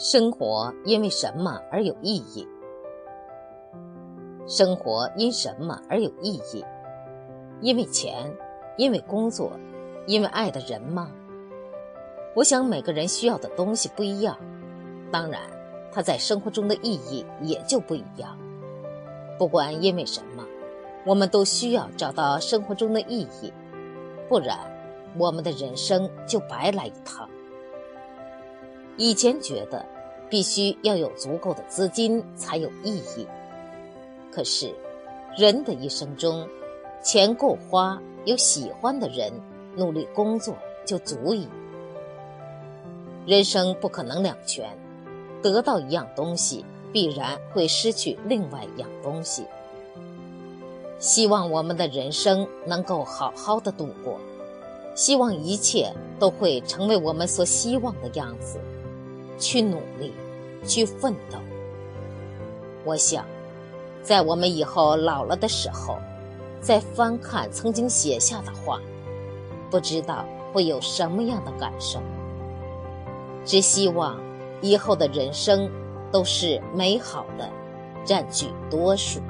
生活因为什么而有意义？生活因什么而有意义？因为钱，因为工作，因为爱的人吗？我想每个人需要的东西不一样，当然，他在生活中的意义也就不一样。不管因为什么，我们都需要找到生活中的意义，不然，我们的人生就白来一趟。以前觉得必须要有足够的资金才有意义，可是人的一生中，钱够花，有喜欢的人，努力工作就足以。人生不可能两全，得到一样东西，必然会失去另外一样东西。希望我们的人生能够好好的度过，希望一切都会成为我们所希望的样子。去努力，去奋斗。我想，在我们以后老了的时候，再翻看曾经写下的话，不知道会有什么样的感受。只希望以后的人生都是美好的，占据多数。